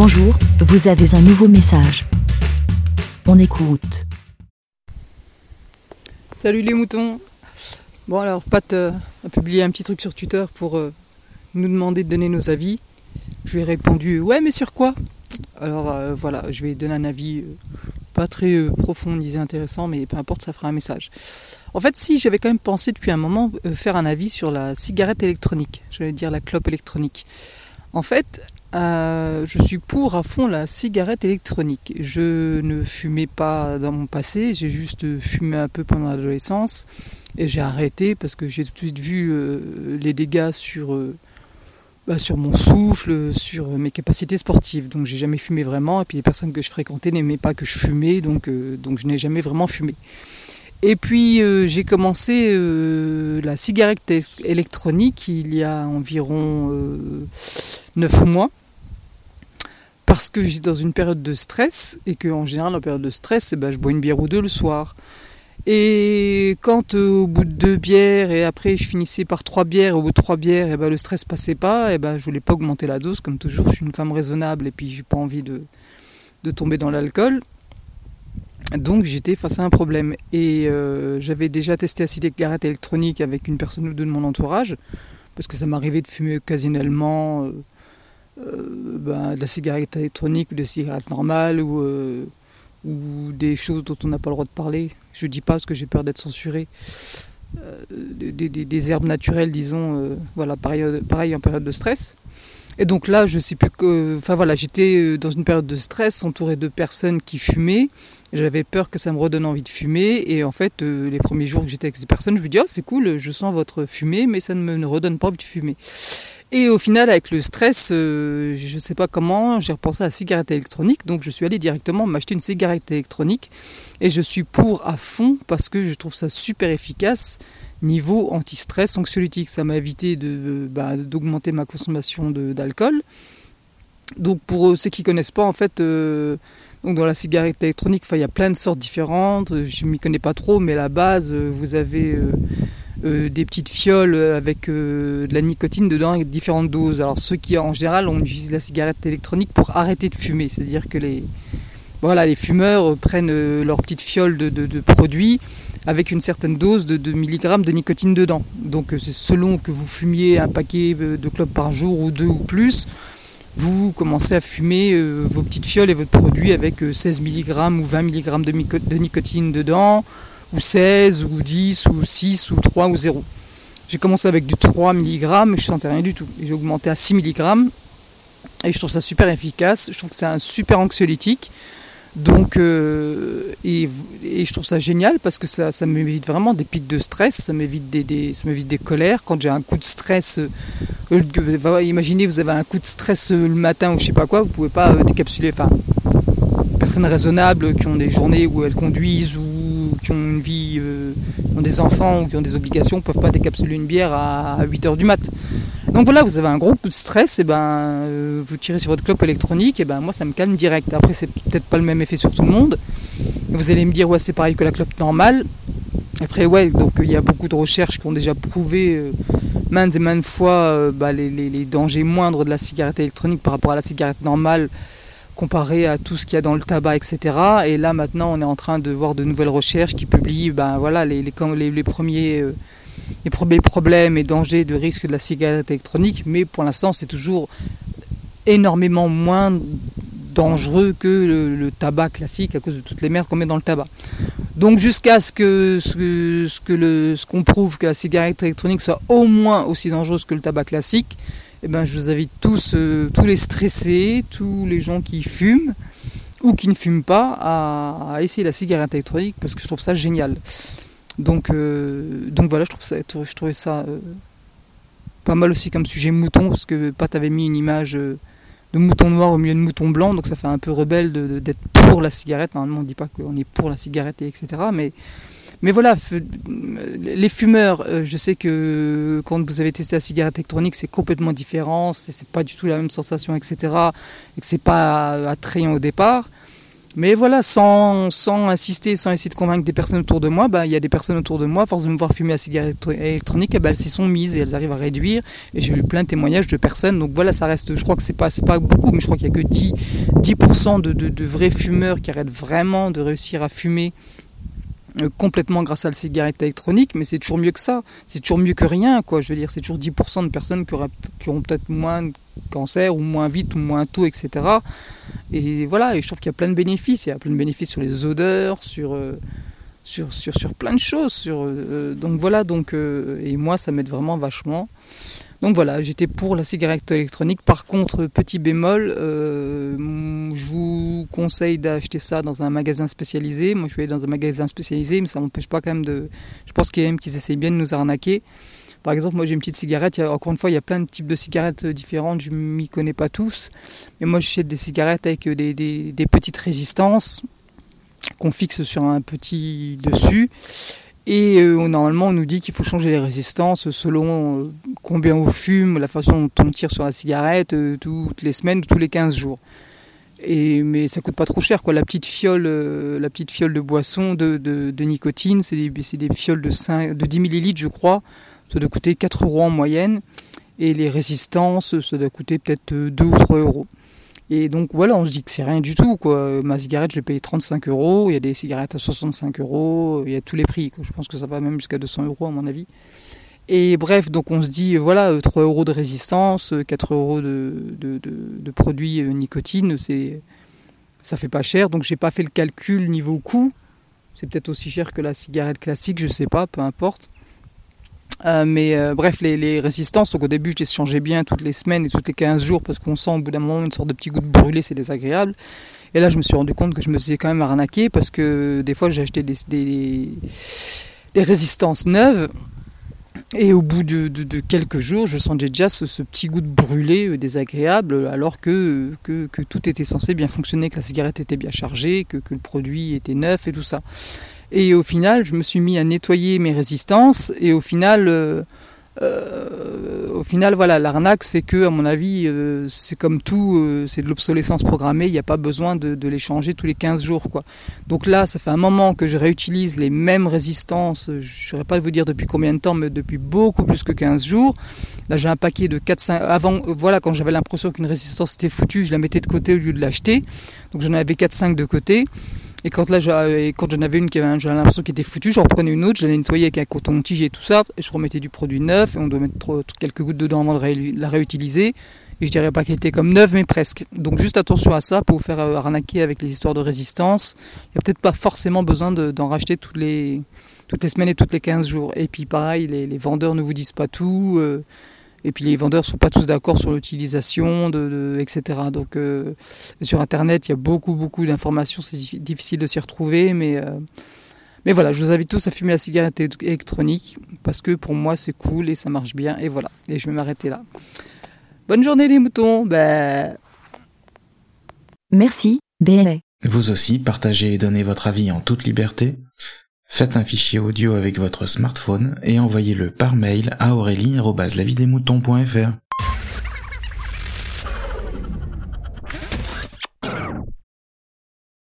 Bonjour, vous avez un nouveau message. On écoute. Salut les moutons Bon alors Pat euh, a publié un petit truc sur Twitter pour euh, nous demander de donner nos avis. Je lui ai répondu ouais mais sur quoi? Alors euh, voilà, je vais donner un avis pas très profond ni intéressant mais peu importe ça fera un message. En fait si j'avais quand même pensé depuis un moment faire un avis sur la cigarette électronique, j'allais dire la clope électronique. En fait, euh, je suis pour à fond la cigarette électronique. Je ne fumais pas dans mon passé, j'ai juste fumé un peu pendant l'adolescence et j'ai arrêté parce que j'ai tout de suite vu euh, les dégâts sur, euh, bah, sur mon souffle, sur mes capacités sportives. Donc j'ai jamais fumé vraiment et puis les personnes que je fréquentais n'aimaient pas que je fumais donc je n'ai jamais vraiment fumé. Et puis j'ai commencé la cigarette électronique il y a environ 9 mois. Parce que j'étais dans une période de stress et que en général en période de stress eh ben, je bois une bière ou deux le soir. Et quand euh, au bout de deux bières et après je finissais par trois bières au bout de trois bières et eh ben, le stress passait pas et eh ben je voulais pas augmenter la dose comme toujours je suis une femme raisonnable et puis j'ai pas envie de, de tomber dans l'alcool donc j'étais face à un problème et euh, j'avais déjà testé la cigarette électronique avec une personne ou deux de mon entourage parce que ça m'arrivait de fumer occasionnellement euh, euh, ben, de la cigarette électronique ou des cigarettes normales ou, euh, ou des choses dont on n'a pas le droit de parler. Je dis pas parce que j'ai peur d'être censuré. Euh, des, des, des, herbes naturelles, disons, voilà, pareil, pareil en période de stress. Et donc là, je sais plus que. Enfin voilà, j'étais dans une période de stress, entouré de personnes qui fumaient. J'avais peur que ça me redonne envie de fumer. Et en fait, les premiers jours que j'étais avec ces personnes, je me dis, oh, c'est cool, je sens votre fumée, mais ça ne me redonne pas envie de fumer. Et au final, avec le stress, euh, je ne sais pas comment, j'ai repensé à la cigarette électronique. Donc je suis allé directement m'acheter une cigarette électronique. Et je suis pour à fond parce que je trouve ça super efficace niveau anti-stress, anxiolytique. Ça m'a évité bah, d'augmenter ma consommation d'alcool. Donc pour ceux qui connaissent pas, en fait, euh, dans la cigarette électronique, il y a plein de sortes différentes. Je ne m'y connais pas trop, mais à la base, vous avez... Euh, euh, des petites fioles avec euh, de la nicotine dedans avec différentes doses. Alors ceux qui en général on utilise la cigarette électronique pour arrêter de fumer, c'est-à-dire que les fumeurs prennent euh, leur petite fiole de, produits avec une certaine dose de, milligrammes de nicotine dedans. Donc selon que vous fumiez un paquet de clopes par jour ou deux ou plus, vous commencez à fumer vos petites fioles et votre produit avec 16 mg ou 20 mg de nicotine dedans ou 16, ou 10, ou 6, ou 3, ou 0. J'ai commencé avec du 3 mg, je sentais rien du tout. J'ai augmenté à 6 mg, et je trouve ça super efficace. Je trouve que c'est un super anxiolytique. Donc, euh, et, je trouve ça génial parce que ça, ça m'évite vraiment des pics de stress, ça m'évite des, m'évite des colères. Quand j'ai un coup de stress, euh, imaginez vous avez un coup de stress le matin ou je sais pas quoi, vous pouvez pas euh, décapsuler. Enfin, personnes raisonnables qui ont des journées où elles conduisent ou qui ont une vie, euh, ont des enfants ou qui ont des obligations, peuvent pas décapsuler une bière à 8h du mat. Donc voilà, vous avez un gros coup de stress, et ben euh, vous tirez sur votre clope électronique, et ben moi ça me calme direct. Après c'est peut-être pas le même effet sur tout le monde. Vous allez me dire ouais c'est pareil que la clope normale. Après ouais, donc il y a beaucoup de recherches qui ont déjà prouvé euh, maintes et maintes fois bah, les dangers moindres de la cigarette électronique par rapport à la cigarette normale comparé à tout ce qu'il y a dans le tabac, etc. Et là maintenant on est en train de voir de nouvelles recherches qui publient ben, voilà, euh, les premiers problèmes et dangers de risque de la cigarette électronique, mais pour l'instant c'est toujours énormément moins dangereux que le, tabac classique à cause de toutes les merdes qu'on met dans le tabac. Donc jusqu'à ce que ce que le, ce qu'on prouve que la cigarette électronique soit au moins aussi dangereuse que le tabac classique, eh ben, je vous invite tous, euh, tous les stressés, tous les gens qui fument ou qui ne fument pas à, essayer la cigarette électronique parce que je trouve ça génial. Donc, euh, donc voilà, je, ça, je trouvais ça euh, pas mal aussi comme sujet mouton parce que Pat avait mis une image de mouton noir au milieu de mouton blanc, donc ça fait un peu rebelle d'être pour la cigarette. Normalement, on ne dit pas qu'on est pour la cigarette, etc. mais voilà, les fumeurs, euh, je sais que quand vous avez testé la cigarette électronique, c'est complètement différent, c'est pas du tout la même sensation, etc. Et que c'est pas attrayant au départ. Mais voilà, sans, insister, sans essayer de convaincre des personnes autour de moi, bah, il y a des personnes autour de moi, force de me voir fumer la cigarette électronique, eh ben, elles s'y sont mises et elles arrivent à réduire. Et j'ai eu plein de témoignages de personnes. Donc voilà, ça reste, je crois que c'est pas, pas beaucoup, mais je crois qu'il y a que 10, 10% de, de, vrais fumeurs qui arrêtent vraiment de réussir à fumer complètement grâce à la cigarette électronique, mais c'est toujours mieux que ça. C'est toujours mieux que rien, quoi. Je veux dire, c'est toujours 10% de personnes qui, qui auront peut-être moins de cancer, ou moins vite, ou moins tôt, etc. Et voilà, et je trouve qu'il y a plein de bénéfices. Il y a plein de bénéfices sur les odeurs, sur, euh, sur, sur, sur, plein de choses. Sur, euh, donc voilà, donc, et moi, ça m'aide vraiment vachement. Donc voilà, j'étais pour la cigarette électronique. Par contre, petit bémol, euh, je vous conseille d'acheter ça dans un magasin spécialisé. Moi, je suis allé dans un magasin spécialisé, mais ça m'empêche pas quand même de. Je pense qu'il y a même qu'ils essayent bien de nous arnaquer. Par exemple, moi j'ai une petite cigarette. encore une fois, il y a plein de types de cigarettes différentes. Je m'y connais pas tous, mais moi j'achète des cigarettes avec des petites résistances qu'on fixe sur un petit dessus et euh, normalement, on nous dit qu'il faut changer les résistances selon euh, combien on fume, la façon dont on tire sur la cigarette, euh, toutes les semaines, tous les 15 jours. Et, mais ça coûte pas trop cher. Quoi. La, petite fiole, la petite fiole de boisson de, nicotine, c'est des, des, fioles de, 5, de 10 millilitres, je crois. Ça doit coûter 4 euros en moyenne. Et les résistances, ça doit coûter peut-être 2 ou 3 euros. Et donc voilà, on se dit que c'est rien du tout. Quoi. Ma cigarette, je l'ai payée 35 euros. Il y a des cigarettes à 65 euros. Il y a tous les prix. Je pense que ça va même jusqu'à 200 euros à mon avis. Et bref, donc on se dit, voilà, 3 euros de résistance, 4 euros de, de, de, de produits euh, nicotine, c'est, ça fait pas cher. Donc j'ai pas fait le calcul niveau coût. C'est peut-être aussi cher que la cigarette classique, je sais pas, peu importe. Euh, mais euh, bref, les, résistances, au début, je les changeais bien toutes les semaines et toutes les 15 jours parce qu'on sent au bout d'un moment une sorte de petit goût de brûlé, c'est désagréable. Et là, je me suis rendu compte que je me faisais quand même arnaquer parce que des fois, j'ai acheté des, résistances neuves et au bout de, quelques jours, je sentais déjà ce, petit goût de brûlé euh, désagréable alors que, tout était censé bien fonctionner, que la cigarette était bien chargée, que le produit était neuf et tout ça. Et au final, je me suis mis à nettoyer mes résistances. Et au final, euh, euh, au final, voilà, l'arnaque, c'est que, à mon avis, euh, c'est comme tout, euh, c'est de l'obsolescence programmée. Il n'y a pas besoin de, de, les changer tous les 15 jours, quoi. Donc là, ça fait un moment que je réutilise les mêmes résistances. Je ne saurais pas vous dire depuis combien de temps, mais depuis beaucoup plus que 15 jours. Là, j'ai un paquet de 4-5. Avant, voilà, quand j'avais l'impression qu'une résistance était foutue, je la mettais de côté au lieu de l'acheter. Donc j'en avais 4-5 de côté. Et quand là, quand j'en avais une qui avait, l'impression qu'elle était foutue, j'en reprenais une autre, je la nettoyais avec un coton-tige et tout ça, et je remettais du produit neuf, et on doit mettre quelques gouttes dedans avant de la réutiliser. Et je dirais pas qu'elle était comme neuve, mais presque. Donc juste attention à ça pour vous faire euh, arnaquer avec les histoires de résistance. Il n'y a peut-être pas forcément besoin d'en racheter toutes les, toutes les semaines et toutes les 15 jours. Et puis pareil, les, les vendeurs ne vous disent pas tout. Euh, et puis les vendeurs sont pas tous d'accord sur l'utilisation, de, de, etc. Donc euh, sur Internet, il y a beaucoup, beaucoup d'informations, c'est difficile de s'y retrouver, mais, euh, mais voilà, je vous invite tous à fumer la cigarette électronique, parce que pour moi c'est cool et ça marche bien, et voilà, et je vais m'arrêter là. Bonne journée les moutons. Bah... Merci, BLA. Vous aussi, partagez et donnez votre avis en toute liberté Faites un fichier audio avec votre smartphone et envoyez-le par mail à aurélie.lavidemouton.fr.